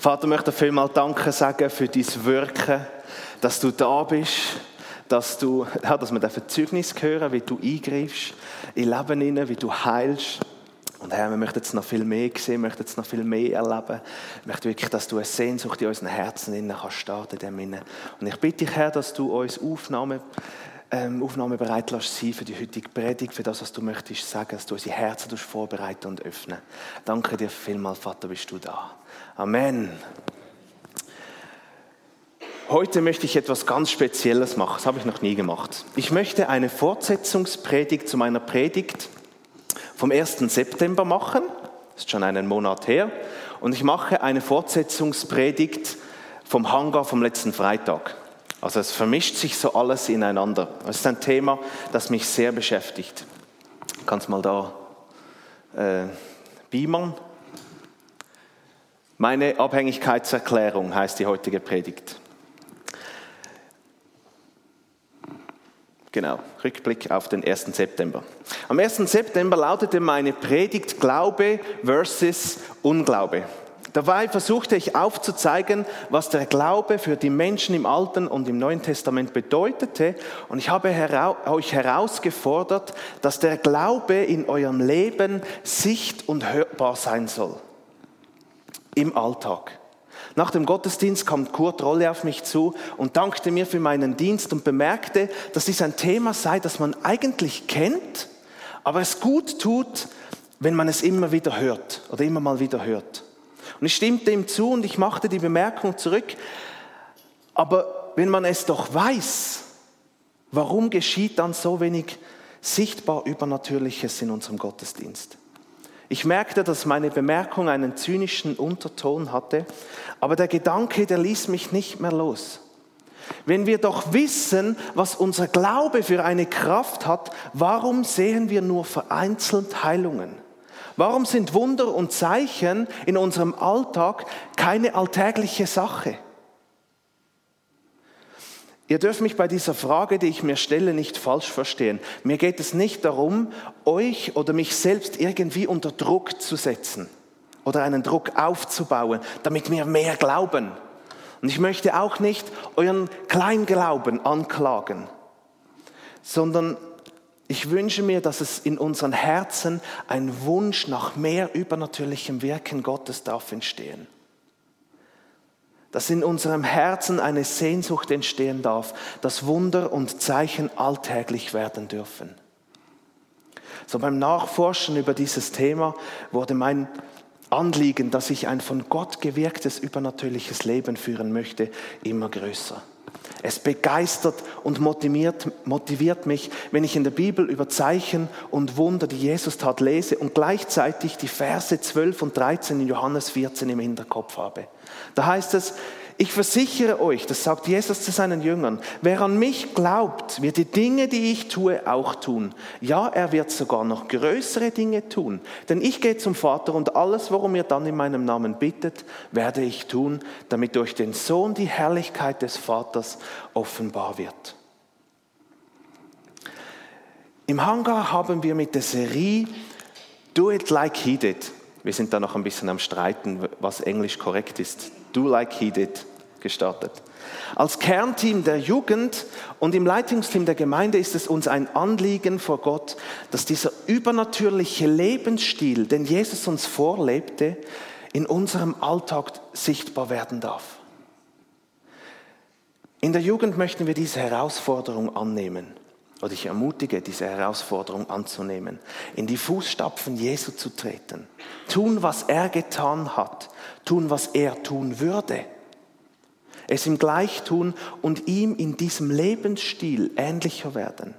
Vater, ich möchte vielmal Danke sagen für dein Wirken, dass du da bist, dass, du, ja, dass wir Zeugnis hören, wie du eingreifst in Leben hinein, wie du heilst. Und Herr, wir möchten jetzt noch viel mehr sehen, wir möchten jetzt noch viel mehr erleben. Ich möchte wirklich, dass du eine Sehnsucht in unseren Herzen innen kannst starten kannst. Und ich bitte dich, Herr, dass du uns Aufnahme, ähm, aufnahmebereit lässt sein für die heutige Predigt, für das, was du möchtest sagen, dass du unsere Herzen vorbereiten und öffnen. Danke dir vielmals, Vater, bist du da. Amen. Heute möchte ich etwas ganz Spezielles machen. Das habe ich noch nie gemacht. Ich möchte eine Fortsetzungspredigt zu meiner Predigt vom 1. September machen. Das ist schon einen Monat her. Und ich mache eine Fortsetzungspredigt vom Hangar vom letzten Freitag. Also es vermischt sich so alles ineinander. Das ist ein Thema, das mich sehr beschäftigt. Kannst mal da äh, beamern. Meine Abhängigkeitserklärung heißt die heutige Predigt. Genau, Rückblick auf den 1. September. Am 1. September lautete meine Predigt Glaube versus Unglaube. Dabei versuchte ich aufzuzeigen, was der Glaube für die Menschen im Alten und im Neuen Testament bedeutete. Und ich habe euch herausgefordert, dass der Glaube in eurem Leben sicht- und hörbar sein soll im Alltag. Nach dem Gottesdienst kam Kurt Rolle auf mich zu und dankte mir für meinen Dienst und bemerkte, dass dies ein Thema sei, das man eigentlich kennt, aber es gut tut, wenn man es immer wieder hört oder immer mal wieder hört. Und ich stimmte ihm zu und ich machte die Bemerkung zurück, aber wenn man es doch weiß, warum geschieht dann so wenig sichtbar Übernatürliches in unserem Gottesdienst? Ich merkte, dass meine Bemerkung einen zynischen Unterton hatte, aber der Gedanke, der ließ mich nicht mehr los. Wenn wir doch wissen, was unser Glaube für eine Kraft hat, warum sehen wir nur vereinzelt Heilungen? Warum sind Wunder und Zeichen in unserem Alltag keine alltägliche Sache? Ihr dürft mich bei dieser Frage, die ich mir stelle, nicht falsch verstehen. Mir geht es nicht darum, euch oder mich selbst irgendwie unter Druck zu setzen oder einen Druck aufzubauen, damit wir mehr glauben. Und ich möchte auch nicht euren Kleinglauben anklagen, sondern ich wünsche mir, dass es in unseren Herzen ein Wunsch nach mehr übernatürlichem Wirken Gottes darf entstehen dass in unserem Herzen eine Sehnsucht entstehen darf, dass Wunder und Zeichen alltäglich werden dürfen. So beim Nachforschen über dieses Thema wurde mein Anliegen, dass ich ein von Gott gewirktes übernatürliches Leben führen möchte, immer größer. Es begeistert und motiviert, motiviert mich, wenn ich in der Bibel über Zeichen und Wunder, die Jesus tat, lese und gleichzeitig die Verse 12 und 13 in Johannes 14 im Hinterkopf habe. Da heißt es, ich versichere euch, das sagt Jesus zu seinen Jüngern, wer an mich glaubt, wird die Dinge, die ich tue, auch tun. Ja, er wird sogar noch größere Dinge tun. Denn ich gehe zum Vater und alles, worum ihr dann in meinem Namen bittet, werde ich tun, damit durch den Sohn die Herrlichkeit des Vaters offenbar wird. Im Hangar haben wir mit der Serie Do It Like He Did. Wir sind da noch ein bisschen am Streiten, was englisch korrekt ist. Do Like He Did gestartet. Als Kernteam der Jugend und im Leitungsteam der Gemeinde ist es uns ein Anliegen vor Gott, dass dieser übernatürliche Lebensstil, den Jesus uns vorlebte, in unserem Alltag sichtbar werden darf. In der Jugend möchten wir diese Herausforderung annehmen. Oder ich ermutige, diese Herausforderung anzunehmen, in die Fußstapfen Jesu zu treten, tun, was er getan hat, tun, was er tun würde. Es ihm gleich tun und ihm in diesem Lebensstil ähnlicher werden.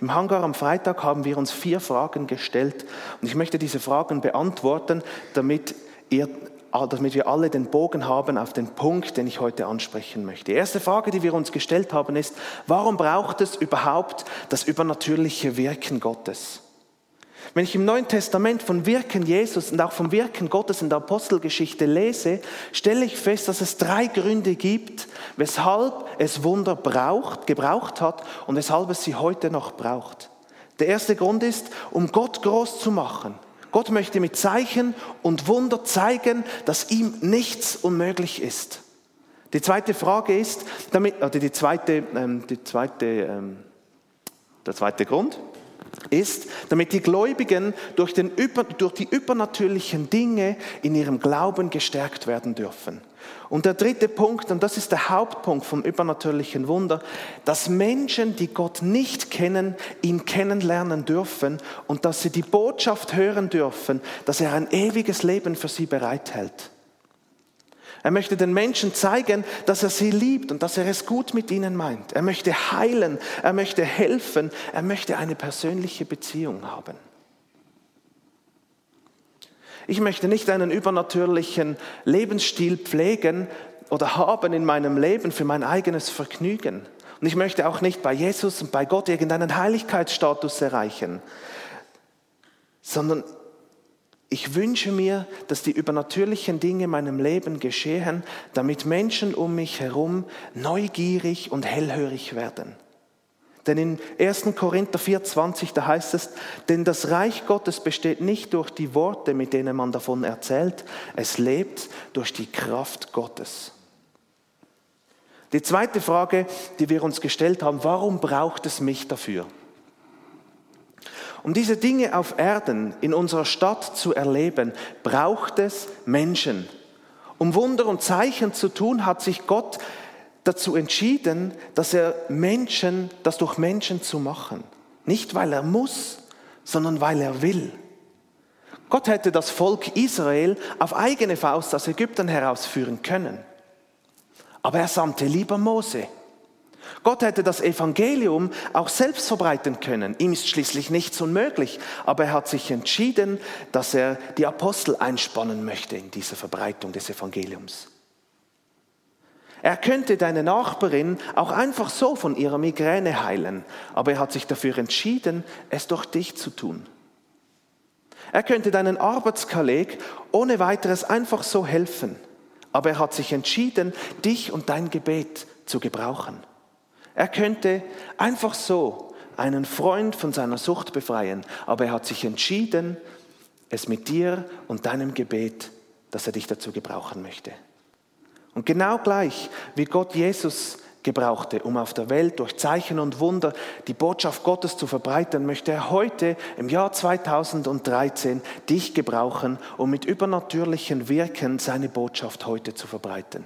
Im Hangar am Freitag haben wir uns vier Fragen gestellt. Und ich möchte diese Fragen beantworten, damit, ihr, damit wir alle den Bogen haben auf den Punkt, den ich heute ansprechen möchte. Die erste Frage, die wir uns gestellt haben, ist, warum braucht es überhaupt das übernatürliche Wirken Gottes? Wenn ich im Neuen Testament von Wirken Jesus und auch vom Wirken Gottes in der Apostelgeschichte lese, stelle ich fest, dass es drei Gründe gibt, weshalb es Wunder braucht, gebraucht hat und weshalb es sie heute noch braucht. Der erste Grund ist, um Gott groß zu machen. Gott möchte mit Zeichen und Wunder zeigen, dass ihm nichts unmöglich ist. Die zweite Frage ist, damit, oder die zweite, ähm, die zweite, ähm, der zweite Grund ist, damit die Gläubigen durch, den, durch die übernatürlichen Dinge in ihrem Glauben gestärkt werden dürfen. Und der dritte Punkt, und das ist der Hauptpunkt vom übernatürlichen Wunder, dass Menschen, die Gott nicht kennen, ihn kennenlernen dürfen und dass sie die Botschaft hören dürfen, dass er ein ewiges Leben für sie bereithält. Er möchte den Menschen zeigen, dass er sie liebt und dass er es gut mit ihnen meint. Er möchte heilen, er möchte helfen, er möchte eine persönliche Beziehung haben. Ich möchte nicht einen übernatürlichen Lebensstil pflegen oder haben in meinem Leben für mein eigenes Vergnügen. Und ich möchte auch nicht bei Jesus und bei Gott irgendeinen Heiligkeitsstatus erreichen, sondern ich wünsche mir, dass die übernatürlichen Dinge in meinem Leben geschehen, damit Menschen um mich herum neugierig und hellhörig werden. Denn in 1. Korinther 4,20, da heißt es, denn das Reich Gottes besteht nicht durch die Worte, mit denen man davon erzählt, es lebt durch die Kraft Gottes. Die zweite Frage, die wir uns gestellt haben, warum braucht es mich dafür? Um diese Dinge auf Erden in unserer Stadt zu erleben, braucht es Menschen. Um Wunder und Zeichen zu tun, hat sich Gott dazu entschieden, dass er Menschen, das durch Menschen zu machen. Nicht weil er muss, sondern weil er will. Gott hätte das Volk Israel auf eigene Faust aus Ägypten herausführen können. Aber er sandte lieber Mose. Gott hätte das Evangelium auch selbst verbreiten können. Ihm ist schließlich nichts unmöglich. Aber er hat sich entschieden, dass er die Apostel einspannen möchte in diese Verbreitung des Evangeliums. Er könnte deine Nachbarin auch einfach so von ihrer Migräne heilen, aber er hat sich dafür entschieden, es durch dich zu tun. Er könnte deinen Arbeitskolleg ohne weiteres einfach so helfen, aber er hat sich entschieden, dich und dein Gebet zu gebrauchen. Er könnte einfach so einen Freund von seiner Sucht befreien, aber er hat sich entschieden, es mit dir und deinem Gebet, dass er dich dazu gebrauchen möchte. Und genau gleich wie Gott Jesus gebrauchte, um auf der Welt durch Zeichen und Wunder die Botschaft Gottes zu verbreiten, möchte er heute im Jahr 2013 dich gebrauchen, um mit übernatürlichen Wirken seine Botschaft heute zu verbreiten.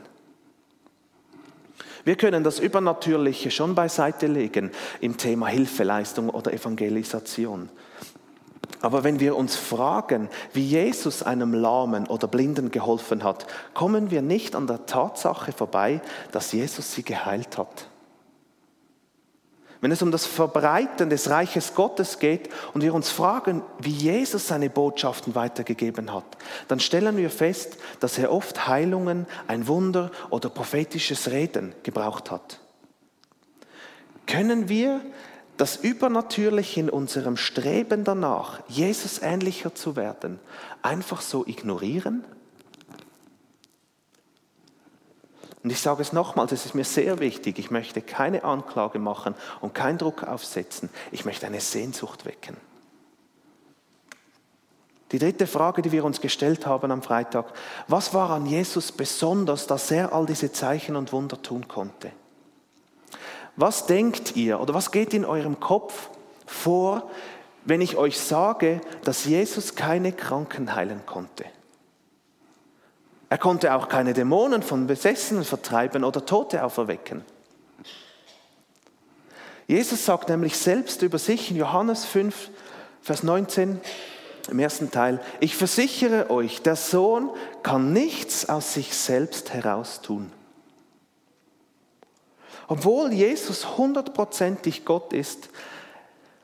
Wir können das Übernatürliche schon beiseite legen im Thema Hilfeleistung oder Evangelisation. Aber wenn wir uns fragen, wie Jesus einem Lahmen oder Blinden geholfen hat, kommen wir nicht an der Tatsache vorbei, dass Jesus sie geheilt hat. Wenn es um das Verbreiten des Reiches Gottes geht und wir uns fragen, wie Jesus seine Botschaften weitergegeben hat, dann stellen wir fest, dass er oft Heilungen, ein Wunder oder prophetisches Reden gebraucht hat. Können wir das Übernatürliche in unserem Streben danach, Jesus ähnlicher zu werden, einfach so ignorieren? Und ich sage es nochmals, es ist mir sehr wichtig, ich möchte keine Anklage machen und keinen Druck aufsetzen. Ich möchte eine Sehnsucht wecken. Die dritte Frage, die wir uns gestellt haben am Freitag, was war an Jesus besonders, dass er all diese Zeichen und Wunder tun konnte? Was denkt ihr oder was geht in eurem Kopf vor, wenn ich euch sage, dass Jesus keine Kranken heilen konnte? Er konnte auch keine Dämonen von Besessenen vertreiben oder Tote auferwecken. Jesus sagt nämlich selbst über sich in Johannes 5, Vers 19 im ersten Teil, ich versichere euch, der Sohn kann nichts aus sich selbst heraus tun. Obwohl Jesus hundertprozentig Gott ist,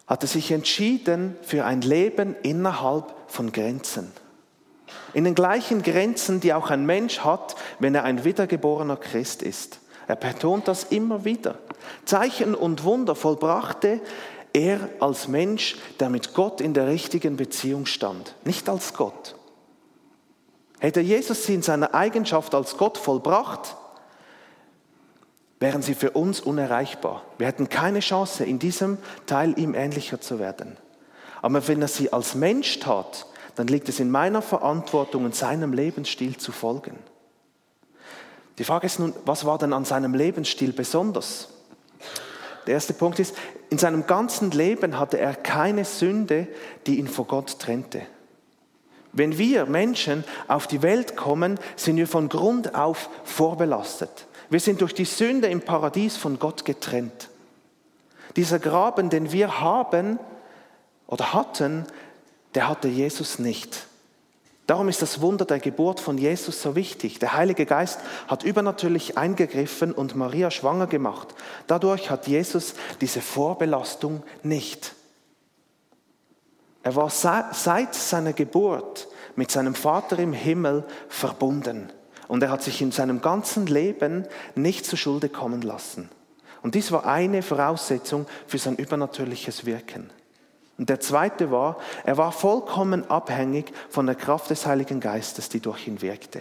hat er sich entschieden für ein Leben innerhalb von Grenzen in den gleichen Grenzen, die auch ein Mensch hat, wenn er ein wiedergeborener Christ ist. Er betont das immer wieder. Zeichen und Wunder vollbrachte er als Mensch, der mit Gott in der richtigen Beziehung stand, nicht als Gott. Hätte Jesus sie in seiner Eigenschaft als Gott vollbracht, wären sie für uns unerreichbar. Wir hätten keine Chance, in diesem Teil ihm ähnlicher zu werden. Aber wenn er sie als Mensch tat, dann liegt es in meiner Verantwortung und seinem Lebensstil zu folgen. Die Frage ist nun, was war denn an seinem Lebensstil besonders? Der erste Punkt ist, in seinem ganzen Leben hatte er keine Sünde, die ihn vor Gott trennte. Wenn wir Menschen auf die Welt kommen, sind wir von Grund auf vorbelastet. Wir sind durch die Sünde im Paradies von Gott getrennt. Dieser Graben, den wir haben oder hatten, der hatte Jesus nicht. Darum ist das Wunder der Geburt von Jesus so wichtig. Der Heilige Geist hat übernatürlich eingegriffen und Maria schwanger gemacht. Dadurch hat Jesus diese Vorbelastung nicht. Er war seit seiner Geburt mit seinem Vater im Himmel verbunden und er hat sich in seinem ganzen Leben nicht zu Schulde kommen lassen. Und dies war eine Voraussetzung für sein übernatürliches Wirken. Und der zweite war, er war vollkommen abhängig von der Kraft des Heiligen Geistes, die durch ihn wirkte.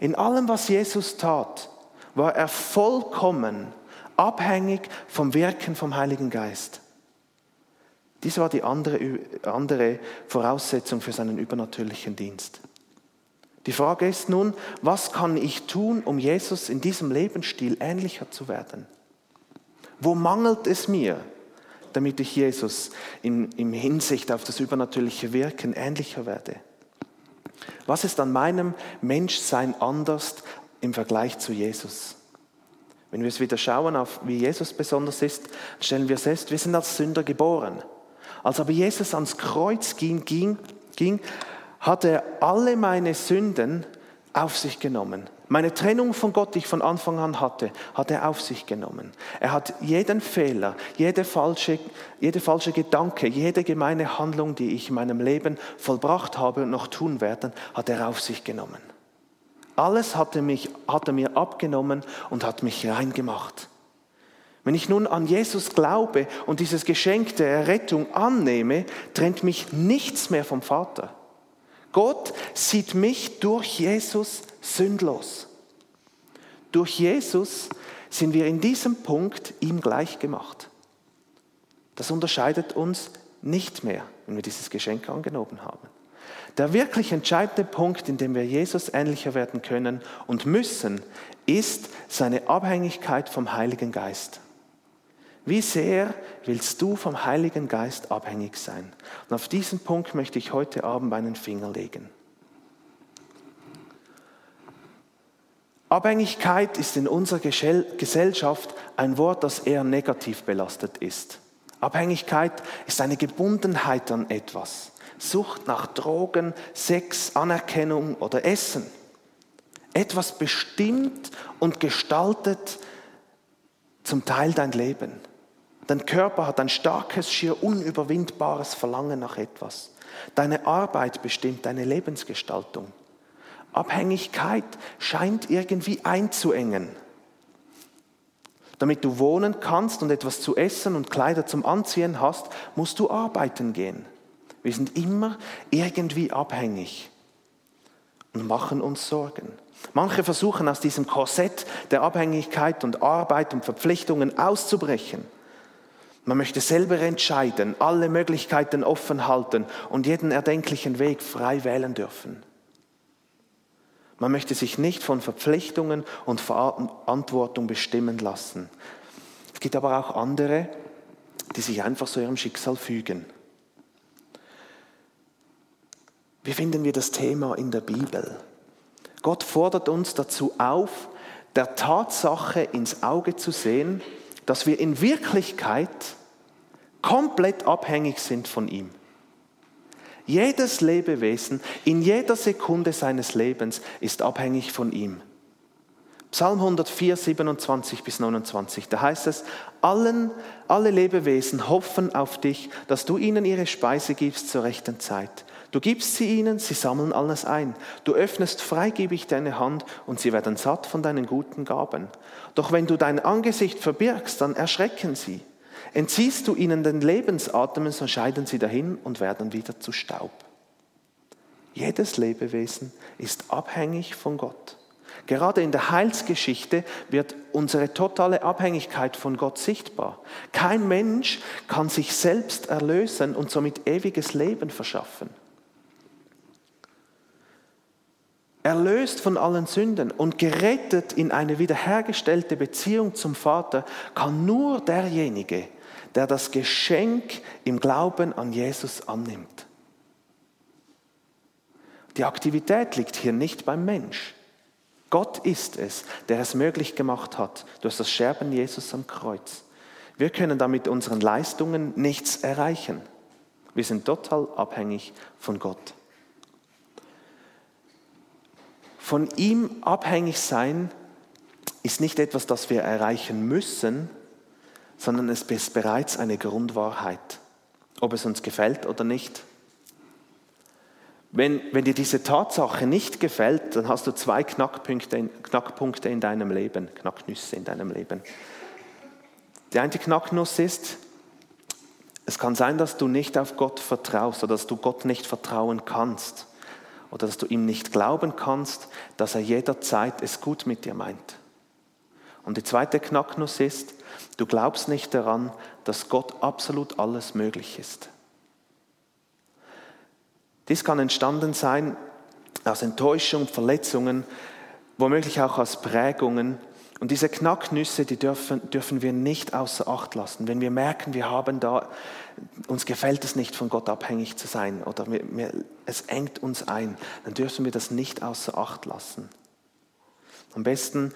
In allem, was Jesus tat, war er vollkommen abhängig vom Wirken vom Heiligen Geist. Dies war die andere, andere Voraussetzung für seinen übernatürlichen Dienst. Die Frage ist nun, was kann ich tun, um Jesus in diesem Lebensstil ähnlicher zu werden? Wo mangelt es mir? Damit ich Jesus in, in Hinsicht auf das übernatürliche Wirken ähnlicher werde? Was ist an meinem Menschsein anders im Vergleich zu Jesus? Wenn wir es wieder schauen auf, wie Jesus besonders ist, stellen wir fest, wir sind als Sünder geboren. Als aber Jesus ans Kreuz ging, ging, ging hat er alle meine Sünden auf sich genommen. Meine Trennung von Gott, die ich von Anfang an hatte, hat er auf sich genommen. Er hat jeden Fehler, jede falsche, jede falsche Gedanke, jede gemeine Handlung, die ich in meinem Leben vollbracht habe und noch tun werde, hat er auf sich genommen. Alles hat er, mich, hat er mir abgenommen und hat mich reingemacht. Wenn ich nun an Jesus glaube und dieses Geschenk der Errettung annehme, trennt mich nichts mehr vom Vater. Gott sieht mich durch Jesus sündlos. Durch Jesus sind wir in diesem Punkt ihm gleich gemacht. Das unterscheidet uns nicht mehr, wenn wir dieses Geschenk angenommen haben. Der wirklich entscheidende Punkt, in dem wir Jesus ähnlicher werden können und müssen, ist seine Abhängigkeit vom Heiligen Geist. Wie sehr willst du vom Heiligen Geist abhängig sein? Und auf diesen Punkt möchte ich heute Abend einen Finger legen. Abhängigkeit ist in unserer Gesellschaft ein Wort, das eher negativ belastet ist. Abhängigkeit ist eine Gebundenheit an etwas. Sucht nach Drogen, Sex, Anerkennung oder Essen. Etwas bestimmt und gestaltet zum Teil dein Leben. Dein Körper hat ein starkes, schier unüberwindbares Verlangen nach etwas. Deine Arbeit bestimmt deine Lebensgestaltung. Abhängigkeit scheint irgendwie einzuengen. Damit du wohnen kannst und etwas zu essen und Kleider zum Anziehen hast, musst du arbeiten gehen. Wir sind immer irgendwie abhängig und machen uns Sorgen. Manche versuchen aus diesem Korsett der Abhängigkeit und Arbeit und Verpflichtungen auszubrechen. Man möchte selber entscheiden, alle Möglichkeiten offen halten und jeden erdenklichen Weg frei wählen dürfen. Man möchte sich nicht von Verpflichtungen und Verantwortung bestimmen lassen. Es gibt aber auch andere, die sich einfach so ihrem Schicksal fügen. Wie finden wir das Thema in der Bibel? Gott fordert uns dazu auf, der Tatsache ins Auge zu sehen, dass wir in Wirklichkeit komplett abhängig sind von ihm. Jedes Lebewesen in jeder Sekunde seines Lebens ist abhängig von ihm. Psalm 104, 27 bis 29, da heißt es, allen, alle Lebewesen hoffen auf dich, dass du ihnen ihre Speise gibst zur rechten Zeit. Du gibst sie ihnen, sie sammeln alles ein. Du öffnest freigebig deine Hand und sie werden satt von deinen guten Gaben. Doch wenn du dein Angesicht verbirgst, dann erschrecken sie. Entziehst du ihnen den Lebensatem, so scheiden sie dahin und werden wieder zu Staub. Jedes Lebewesen ist abhängig von Gott. Gerade in der Heilsgeschichte wird unsere totale Abhängigkeit von Gott sichtbar. Kein Mensch kann sich selbst erlösen und somit ewiges Leben verschaffen. Erlöst von allen Sünden und gerettet in eine wiederhergestellte Beziehung zum Vater, kann nur derjenige, der das Geschenk im Glauben an Jesus annimmt. Die Aktivität liegt hier nicht beim Mensch. Gott ist es, der es möglich gemacht hat durch das Scherben Jesus am Kreuz. Wir können damit unseren Leistungen nichts erreichen. Wir sind total abhängig von Gott. Von ihm abhängig sein ist nicht etwas, das wir erreichen müssen, sondern es ist bereits eine Grundwahrheit, ob es uns gefällt oder nicht. Wenn, wenn dir diese Tatsache nicht gefällt, dann hast du zwei Knackpunkte, Knackpunkte in deinem Leben, Knacknüsse in deinem Leben. Die eine Knacknuss ist, es kann sein, dass du nicht auf Gott vertraust oder dass du Gott nicht vertrauen kannst oder dass du ihm nicht glauben kannst, dass er jederzeit es gut mit dir meint. Und die zweite Knacknuss ist, du glaubst nicht daran, dass Gott absolut alles möglich ist. Dies kann entstanden sein aus Enttäuschung, Verletzungen, womöglich auch aus Prägungen. Und diese Knacknüsse, die dürfen, dürfen wir nicht außer Acht lassen. Wenn wir merken, wir haben da, uns gefällt es nicht, von Gott abhängig zu sein oder wir, wir, es engt uns ein, dann dürfen wir das nicht außer Acht lassen. Am besten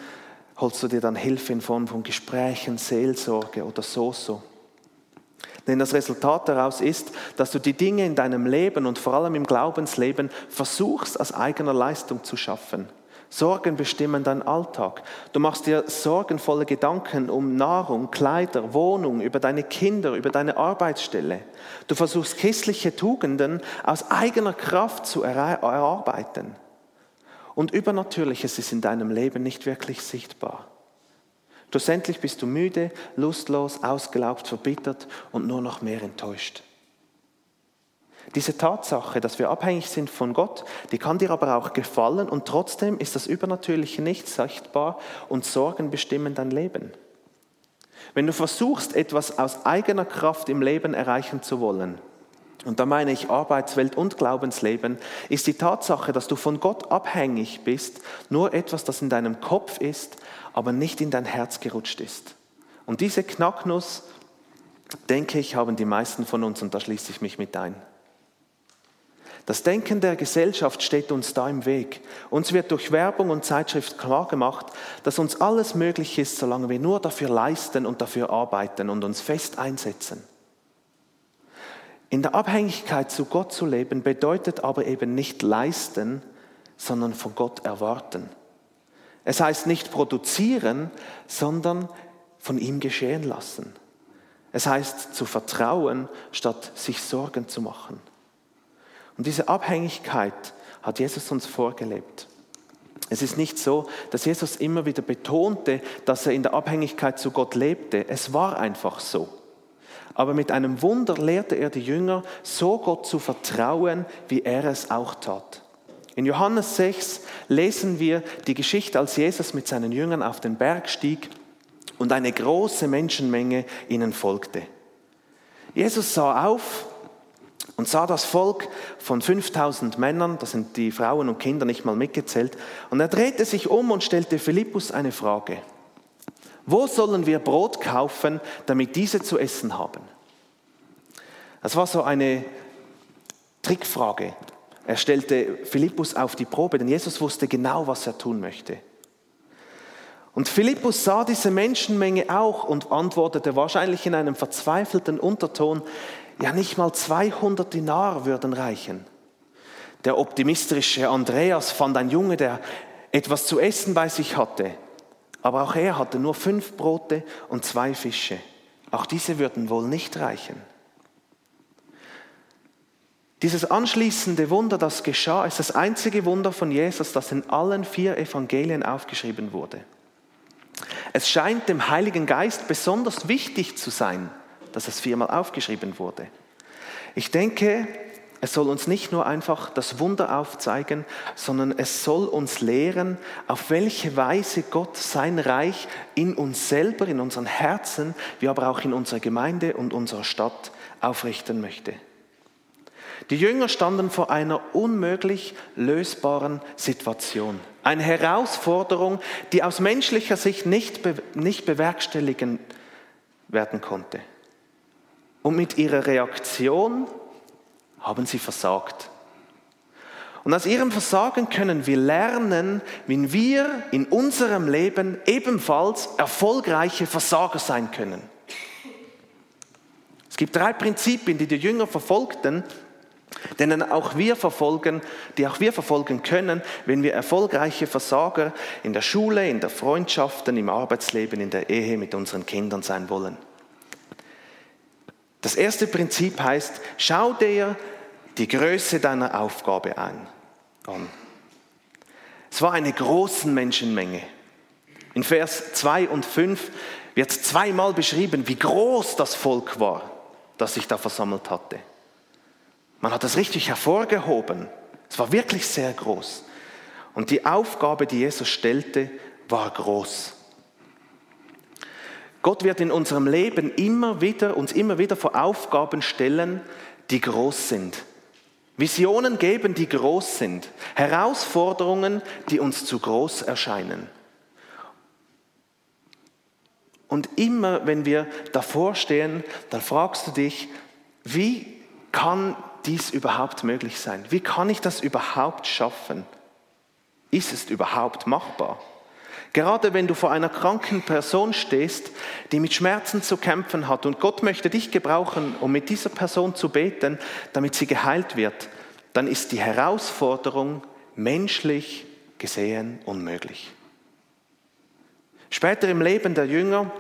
holst du dir dann Hilfe in Form von Gesprächen, Seelsorge oder so so. Denn das Resultat daraus ist, dass du die Dinge in deinem Leben und vor allem im Glaubensleben versuchst, aus eigener Leistung zu schaffen. Sorgen bestimmen deinen Alltag. Du machst dir sorgenvolle Gedanken um Nahrung, Kleider, Wohnung, über deine Kinder, über deine Arbeitsstelle. Du versuchst christliche Tugenden aus eigener Kraft zu erarbeiten. Und Übernatürliches ist in deinem Leben nicht wirklich sichtbar. Schlussendlich bist du müde, lustlos, ausgelaugt, verbittert und nur noch mehr enttäuscht. Diese Tatsache, dass wir abhängig sind von Gott, die kann dir aber auch gefallen und trotzdem ist das Übernatürliche nicht sichtbar und Sorgen bestimmen dein Leben. Wenn du versuchst, etwas aus eigener Kraft im Leben erreichen zu wollen, und da meine ich Arbeitswelt und Glaubensleben, ist die Tatsache, dass du von Gott abhängig bist, nur etwas, das in deinem Kopf ist, aber nicht in dein Herz gerutscht ist. Und diese Knacknuss, denke ich, haben die meisten von uns, und da schließe ich mich mit ein. Das Denken der Gesellschaft steht uns da im Weg. Uns wird durch Werbung und Zeitschrift klar gemacht, dass uns alles möglich ist, solange wir nur dafür leisten und dafür arbeiten und uns fest einsetzen. In der Abhängigkeit zu Gott zu leben bedeutet aber eben nicht leisten, sondern von Gott erwarten. Es heißt nicht produzieren, sondern von ihm geschehen lassen. Es heißt zu vertrauen, statt sich Sorgen zu machen. Und diese Abhängigkeit hat Jesus uns vorgelebt. Es ist nicht so, dass Jesus immer wieder betonte, dass er in der Abhängigkeit zu Gott lebte. Es war einfach so. Aber mit einem Wunder lehrte er die Jünger, so Gott zu vertrauen, wie er es auch tat. In Johannes 6 lesen wir die Geschichte, als Jesus mit seinen Jüngern auf den Berg stieg und eine große Menschenmenge ihnen folgte. Jesus sah auf und sah das Volk von 5000 Männern, das sind die Frauen und Kinder nicht mal mitgezählt, und er drehte sich um und stellte Philippus eine Frage. Wo sollen wir Brot kaufen, damit diese zu essen haben? Das war so eine Trickfrage. Er stellte Philippus auf die Probe, denn Jesus wusste genau, was er tun möchte. Und Philippus sah diese Menschenmenge auch und antwortete wahrscheinlich in einem verzweifelten Unterton, ja nicht mal 200 Dinar würden reichen. Der optimistische Andreas fand ein Junge, der etwas zu essen bei sich hatte. Aber auch er hatte nur fünf Brote und zwei Fische. Auch diese würden wohl nicht reichen. Dieses anschließende Wunder, das geschah, ist das einzige Wunder von Jesus, das in allen vier Evangelien aufgeschrieben wurde. Es scheint dem Heiligen Geist besonders wichtig zu sein, dass es viermal aufgeschrieben wurde. Ich denke, es soll uns nicht nur einfach das Wunder aufzeigen, sondern es soll uns lehren, auf welche Weise Gott sein Reich in uns selber, in unseren Herzen, wie aber auch in unserer Gemeinde und unserer Stadt aufrichten möchte. Die Jünger standen vor einer unmöglich lösbaren Situation. Eine Herausforderung, die aus menschlicher Sicht nicht, be nicht bewerkstelligen werden konnte. Und mit ihrer Reaktion haben sie versagt. Und aus ihrem Versagen können wir lernen, wie wir in unserem Leben ebenfalls erfolgreiche Versager sein können. Es gibt drei Prinzipien, die die Jünger verfolgten, denen auch wir verfolgen, die auch wir verfolgen können, wenn wir erfolgreiche Versager in der Schule, in der Freundschaften, im Arbeitsleben, in der Ehe mit unseren Kindern sein wollen. Das erste Prinzip heißt, schau dir die Größe deiner Aufgabe an. Es war eine große Menschenmenge. In Vers 2 und 5 wird zweimal beschrieben, wie groß das Volk war, das sich da versammelt hatte. Man hat das richtig hervorgehoben. Es war wirklich sehr groß. Und die Aufgabe, die Jesus stellte, war groß. Gott wird in unserem Leben immer wieder, uns immer wieder vor Aufgaben stellen, die groß sind. Visionen geben, die groß sind. Herausforderungen, die uns zu groß erscheinen. Und immer, wenn wir davor stehen, dann fragst du dich, wie kann dies überhaupt möglich sein? Wie kann ich das überhaupt schaffen? Ist es überhaupt machbar? Gerade wenn du vor einer kranken Person stehst, die mit Schmerzen zu kämpfen hat und Gott möchte dich gebrauchen, um mit dieser Person zu beten, damit sie geheilt wird, dann ist die Herausforderung menschlich gesehen unmöglich. Später im Leben der Jünger,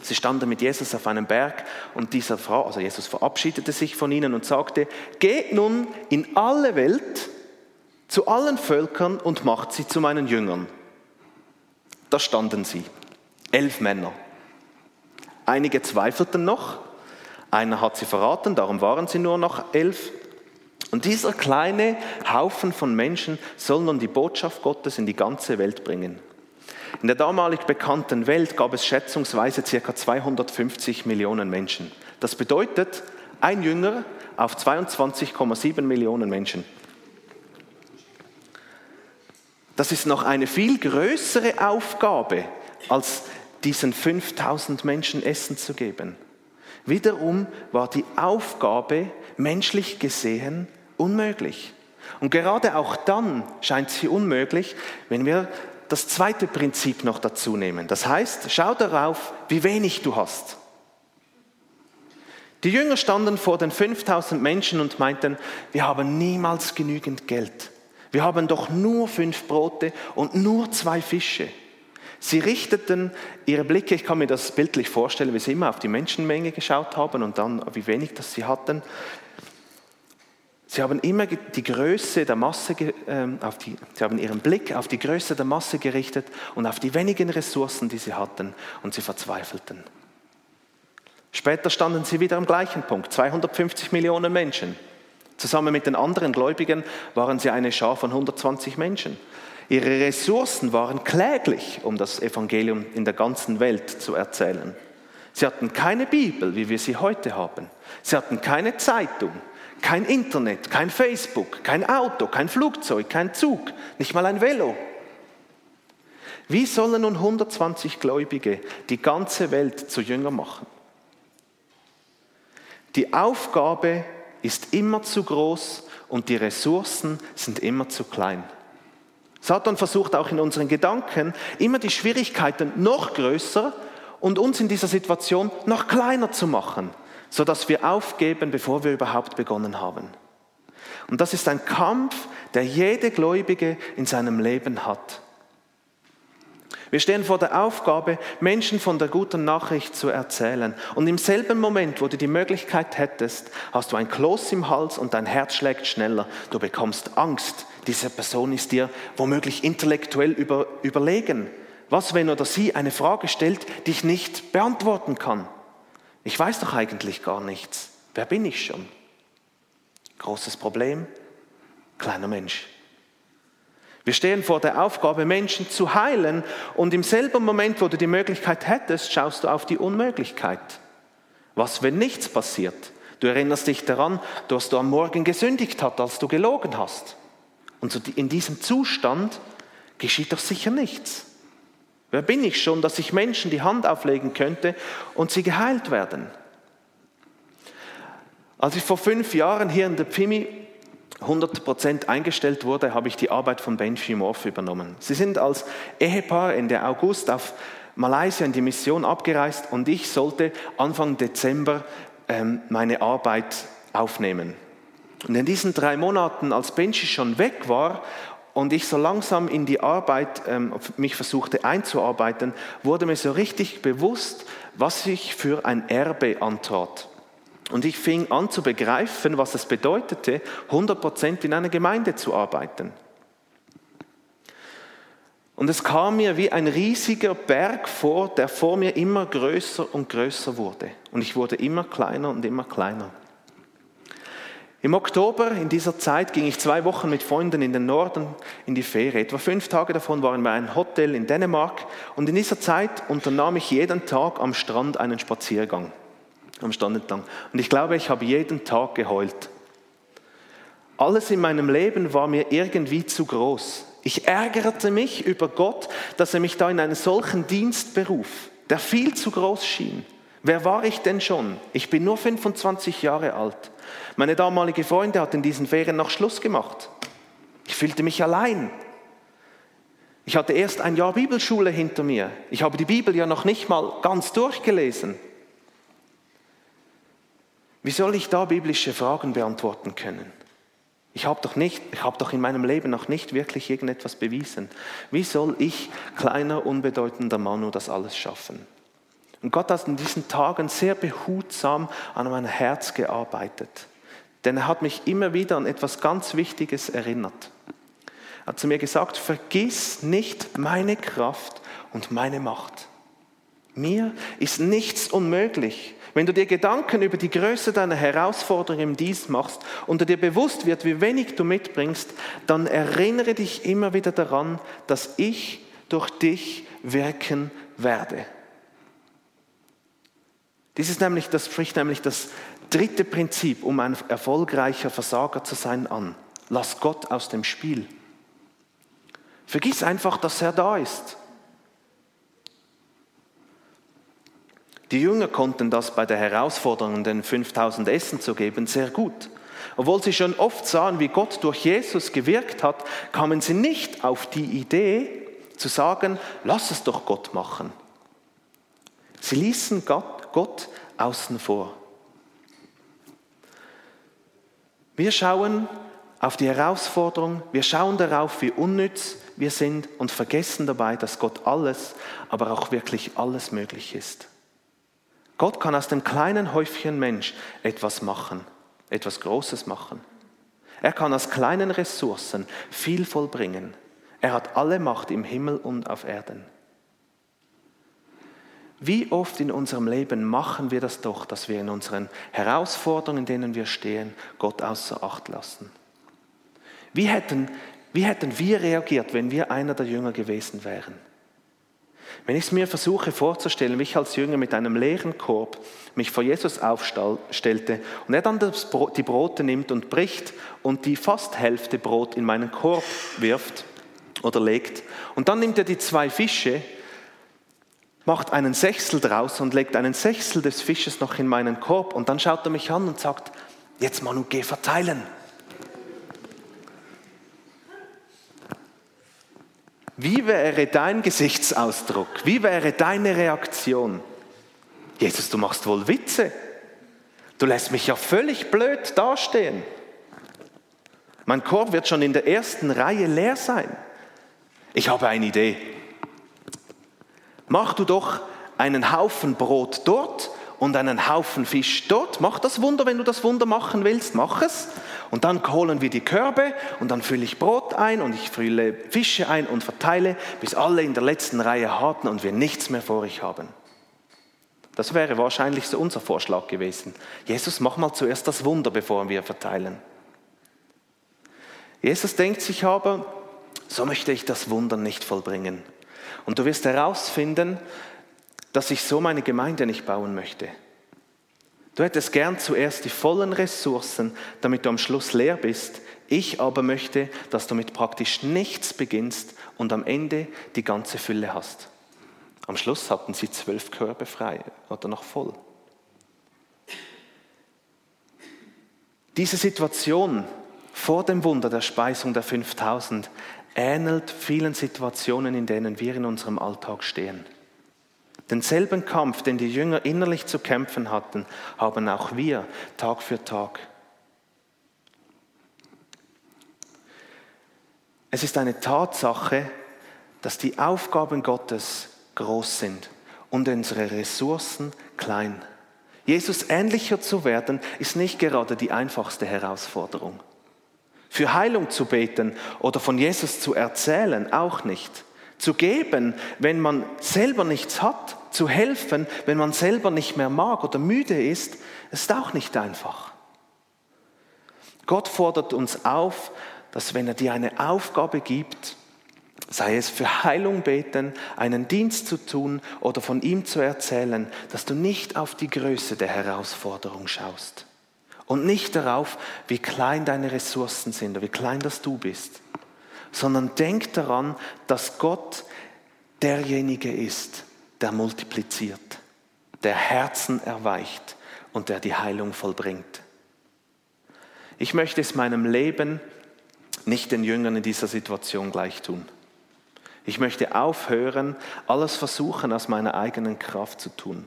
sie standen mit Jesus auf einem Berg und dieser Frau, also Jesus verabschiedete sich von ihnen und sagte, geht nun in alle Welt zu allen Völkern und macht sie zu meinen Jüngern. Da standen sie, elf Männer. Einige zweifelten noch, einer hat sie verraten, darum waren sie nur noch elf. Und dieser kleine Haufen von Menschen soll nun die Botschaft Gottes in die ganze Welt bringen. In der damalig bekannten Welt gab es schätzungsweise ca. 250 Millionen Menschen. Das bedeutet, ein Jünger auf 22,7 Millionen Menschen. Das ist noch eine viel größere Aufgabe, als diesen 5000 Menschen Essen zu geben. Wiederum war die Aufgabe menschlich gesehen unmöglich. Und gerade auch dann scheint sie unmöglich, wenn wir das zweite Prinzip noch dazu nehmen. Das heißt, schau darauf, wie wenig du hast. Die Jünger standen vor den 5000 Menschen und meinten, wir haben niemals genügend Geld. Wir haben doch nur fünf Brote und nur zwei Fische. Sie richteten ihre Blicke, ich kann mir das bildlich vorstellen, wie sie immer auf die Menschenmenge geschaut haben und dann, wie wenig das sie hatten. Sie haben immer die Größe der Masse, ähm, auf die, sie haben ihren Blick auf die Größe der Masse gerichtet und auf die wenigen Ressourcen, die sie hatten, und sie verzweifelten. Später standen sie wieder am gleichen Punkt, 250 Millionen Menschen. Zusammen mit den anderen Gläubigen waren sie eine Schar von 120 Menschen. Ihre Ressourcen waren kläglich, um das Evangelium in der ganzen Welt zu erzählen. Sie hatten keine Bibel, wie wir sie heute haben. Sie hatten keine Zeitung, kein Internet, kein Facebook, kein Auto, kein Flugzeug, kein Zug, nicht mal ein Velo. Wie sollen nun 120 Gläubige die ganze Welt zu Jünger machen? Die Aufgabe ist immer zu groß und die Ressourcen sind immer zu klein. Satan versucht auch in unseren Gedanken immer die Schwierigkeiten noch größer und uns in dieser Situation noch kleiner zu machen, sodass wir aufgeben, bevor wir überhaupt begonnen haben. Und das ist ein Kampf, der jede Gläubige in seinem Leben hat. Wir stehen vor der Aufgabe, Menschen von der guten Nachricht zu erzählen. Und im selben Moment, wo du die Möglichkeit hättest, hast du ein Kloß im Hals und dein Herz schlägt schneller. Du bekommst Angst. Diese Person ist dir womöglich intellektuell über, überlegen. Was, wenn oder sie eine Frage stellt, die ich nicht beantworten kann? Ich weiß doch eigentlich gar nichts. Wer bin ich schon? Großes Problem, kleiner Mensch. Wir stehen vor der Aufgabe, Menschen zu heilen und im selben Moment, wo du die Möglichkeit hättest, schaust du auf die Unmöglichkeit. Was, wenn nichts passiert? Du erinnerst dich daran, dass du am Morgen gesündigt hast, als du gelogen hast. Und in diesem Zustand geschieht doch sicher nichts. Wer bin ich schon, dass ich Menschen die Hand auflegen könnte und sie geheilt werden? Als ich vor fünf Jahren hier in der Pimi 100% eingestellt wurde, habe ich die Arbeit von Benji Morph übernommen. Sie sind als Ehepaar Ende August auf Malaysia in die Mission abgereist und ich sollte Anfang Dezember ähm, meine Arbeit aufnehmen. Und in diesen drei Monaten, als Benji schon weg war und ich so langsam in die Arbeit ähm, mich versuchte einzuarbeiten, wurde mir so richtig bewusst, was ich für ein Erbe antrat. Und ich fing an zu begreifen, was es bedeutete, 100% in einer Gemeinde zu arbeiten. Und es kam mir wie ein riesiger Berg vor, der vor mir immer größer und größer wurde. Und ich wurde immer kleiner und immer kleiner. Im Oktober in dieser Zeit ging ich zwei Wochen mit Freunden in den Norden in die Ferien. Etwa fünf Tage davon waren wir in einem Hotel in Dänemark. Und in dieser Zeit unternahm ich jeden Tag am Strand einen Spaziergang. Am Strand entlang. Und ich glaube, ich habe jeden Tag geheult. Alles in meinem Leben war mir irgendwie zu groß. Ich ärgerte mich über Gott, dass er mich da in einen solchen Dienst beruf, der viel zu groß schien. Wer war ich denn schon? Ich bin nur 25 Jahre alt. Meine damalige Freundin hat in diesen Ferien noch Schluss gemacht. Ich fühlte mich allein. Ich hatte erst ein Jahr Bibelschule hinter mir. Ich habe die Bibel ja noch nicht mal ganz durchgelesen. Wie soll ich da biblische Fragen beantworten können? Ich habe doch, nicht, ich habe doch in meinem Leben noch nicht wirklich irgendetwas bewiesen. Wie soll ich, kleiner, unbedeutender Mann, nur das alles schaffen? Und Gott hat in diesen Tagen sehr behutsam an mein Herz gearbeitet. Denn er hat mich immer wieder an etwas ganz Wichtiges erinnert. Er hat zu mir gesagt, vergiss nicht meine Kraft und meine Macht. Mir ist nichts unmöglich. Wenn du dir Gedanken über die Größe deiner Herausforderung im Dienst machst und dir bewusst wird, wie wenig du mitbringst, dann erinnere dich immer wieder daran, dass ich durch dich wirken werde. Dies ist nämlich, das spricht nämlich das dritte Prinzip, um ein erfolgreicher Versager zu sein, an. Lass Gott aus dem Spiel. Vergiss einfach, dass er da ist. Die Jünger konnten das bei der Herausforderung, den 5000 Essen zu geben, sehr gut. Obwohl sie schon oft sahen, wie Gott durch Jesus gewirkt hat, kamen sie nicht auf die Idee zu sagen, lass es doch Gott machen. Sie ließen Gott, Gott außen vor. Wir schauen auf die Herausforderung, wir schauen darauf, wie unnütz wir sind und vergessen dabei, dass Gott alles, aber auch wirklich alles möglich ist. Gott kann aus dem kleinen Häufchen Mensch etwas machen, etwas Großes machen. Er kann aus kleinen Ressourcen viel vollbringen. Er hat alle Macht im Himmel und auf Erden. Wie oft in unserem Leben machen wir das doch, dass wir in unseren Herausforderungen, in denen wir stehen, Gott außer Acht lassen? Wie hätten, wie hätten wir reagiert, wenn wir einer der Jünger gewesen wären? Wenn ich es mir versuche vorzustellen, wie ich als Jünger mit einem leeren Korb mich vor Jesus aufstellte und er dann Brot, die Brote nimmt und bricht und die fast Hälfte Brot in meinen Korb wirft oder legt und dann nimmt er die zwei Fische, macht einen Sechstel draus und legt einen Sechstel des Fisches noch in meinen Korb und dann schaut er mich an und sagt, jetzt Manu, geh verteilen. Wie wäre dein Gesichtsausdruck? Wie wäre deine Reaktion? Jesus, du machst wohl Witze. Du lässt mich ja völlig blöd dastehen. Mein Korb wird schon in der ersten Reihe leer sein. Ich habe eine Idee. Mach du doch einen Haufen Brot dort und einen Haufen Fisch dort. Mach das Wunder, wenn du das Wunder machen willst, mach es. Und dann holen wir die Körbe und dann fülle ich Brot ein und ich fülle Fische ein und verteile, bis alle in der letzten Reihe harten und wir nichts mehr vor euch haben. Das wäre wahrscheinlich so unser Vorschlag gewesen. Jesus, mach mal zuerst das Wunder, bevor wir verteilen. Jesus denkt sich aber, so möchte ich das Wunder nicht vollbringen. Und du wirst herausfinden, dass ich so meine Gemeinde nicht bauen möchte. Du hättest gern zuerst die vollen Ressourcen, damit du am Schluss leer bist. Ich aber möchte, dass du mit praktisch nichts beginnst und am Ende die ganze Fülle hast. Am Schluss hatten sie zwölf Körbe frei oder noch voll. Diese Situation vor dem Wunder der Speisung der 5000 ähnelt vielen Situationen, in denen wir in unserem Alltag stehen. Denselben Kampf, den die Jünger innerlich zu kämpfen hatten, haben auch wir Tag für Tag. Es ist eine Tatsache, dass die Aufgaben Gottes groß sind und unsere Ressourcen klein. Jesus ähnlicher zu werden, ist nicht gerade die einfachste Herausforderung. Für Heilung zu beten oder von Jesus zu erzählen, auch nicht. Zu geben, wenn man selber nichts hat, zu helfen, wenn man selber nicht mehr mag oder müde ist, ist auch nicht einfach. Gott fordert uns auf, dass wenn er dir eine Aufgabe gibt, sei es für Heilung beten, einen Dienst zu tun oder von ihm zu erzählen, dass du nicht auf die Größe der Herausforderung schaust und nicht darauf, wie klein deine Ressourcen sind oder wie klein das du bist, sondern denk daran, dass Gott derjenige ist, der multipliziert, der Herzen erweicht und der die Heilung vollbringt. Ich möchte es meinem Leben nicht den Jüngern in dieser Situation gleich tun. Ich möchte aufhören, alles versuchen aus meiner eigenen Kraft zu tun,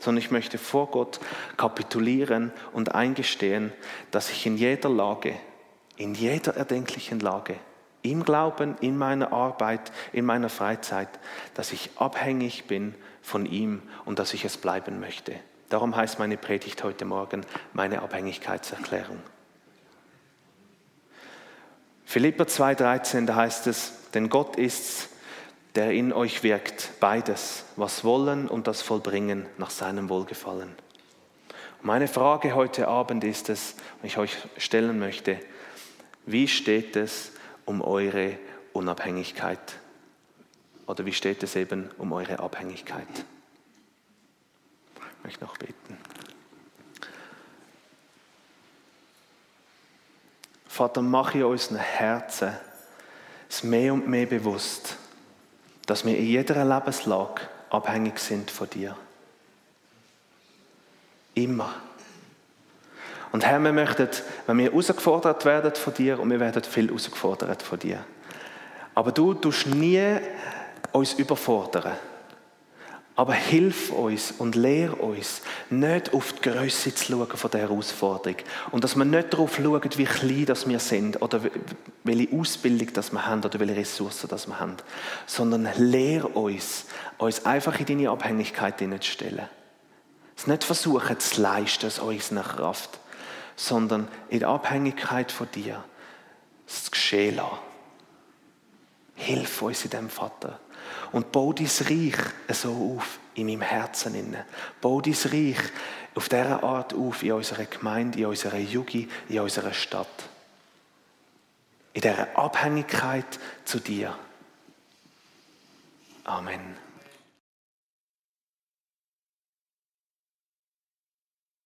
sondern ich möchte vor Gott kapitulieren und eingestehen, dass ich in jeder Lage, in jeder erdenklichen Lage, im Glauben, in meiner Arbeit, in meiner Freizeit, dass ich abhängig bin von ihm und dass ich es bleiben möchte. Darum heißt meine Predigt heute Morgen meine Abhängigkeitserklärung. Philipper 2,13, da heißt es, denn Gott ist's, der in euch wirkt, beides, was wollen und das Vollbringen nach seinem Wohlgefallen. Meine Frage heute Abend ist es, und ich euch stellen möchte, wie steht es um eure Unabhängigkeit? Oder wie steht es eben um eure Abhängigkeit? Ich möchte noch beten. Vater, mache unseren Herzen es mehr und mehr bewusst, dass wir in jeder Lebenslage abhängig sind von dir. Immer. Und Herr, wir möchten, wenn wir herausgefordert werden von dir, und wir werden viel herausgefordert von dir, aber du tust nie uns überfordern. Aber hilf uns und lehr uns, nicht auf die Größe zu schauen von der Herausforderung. Und dass wir nicht darauf schauen, wie klein das wir sind oder welche Ausbildung das wir haben oder welche Ressourcen das wir haben. Sondern lehr uns, uns einfach in deine Abhängigkeit zu stellen. Es nicht versuchen zu leisten aus unserer Kraft, sondern in Abhängigkeit von dir es geschehen lassen. Hilf uns in dem Vater. Und bau dein Reich so auf in meinem Herzen. Inne. Bau dein Reich auf diese Art auf in unserer Gemeinde, in unserer Jugend, in unserer Stadt. In dieser Abhängigkeit zu dir. Amen.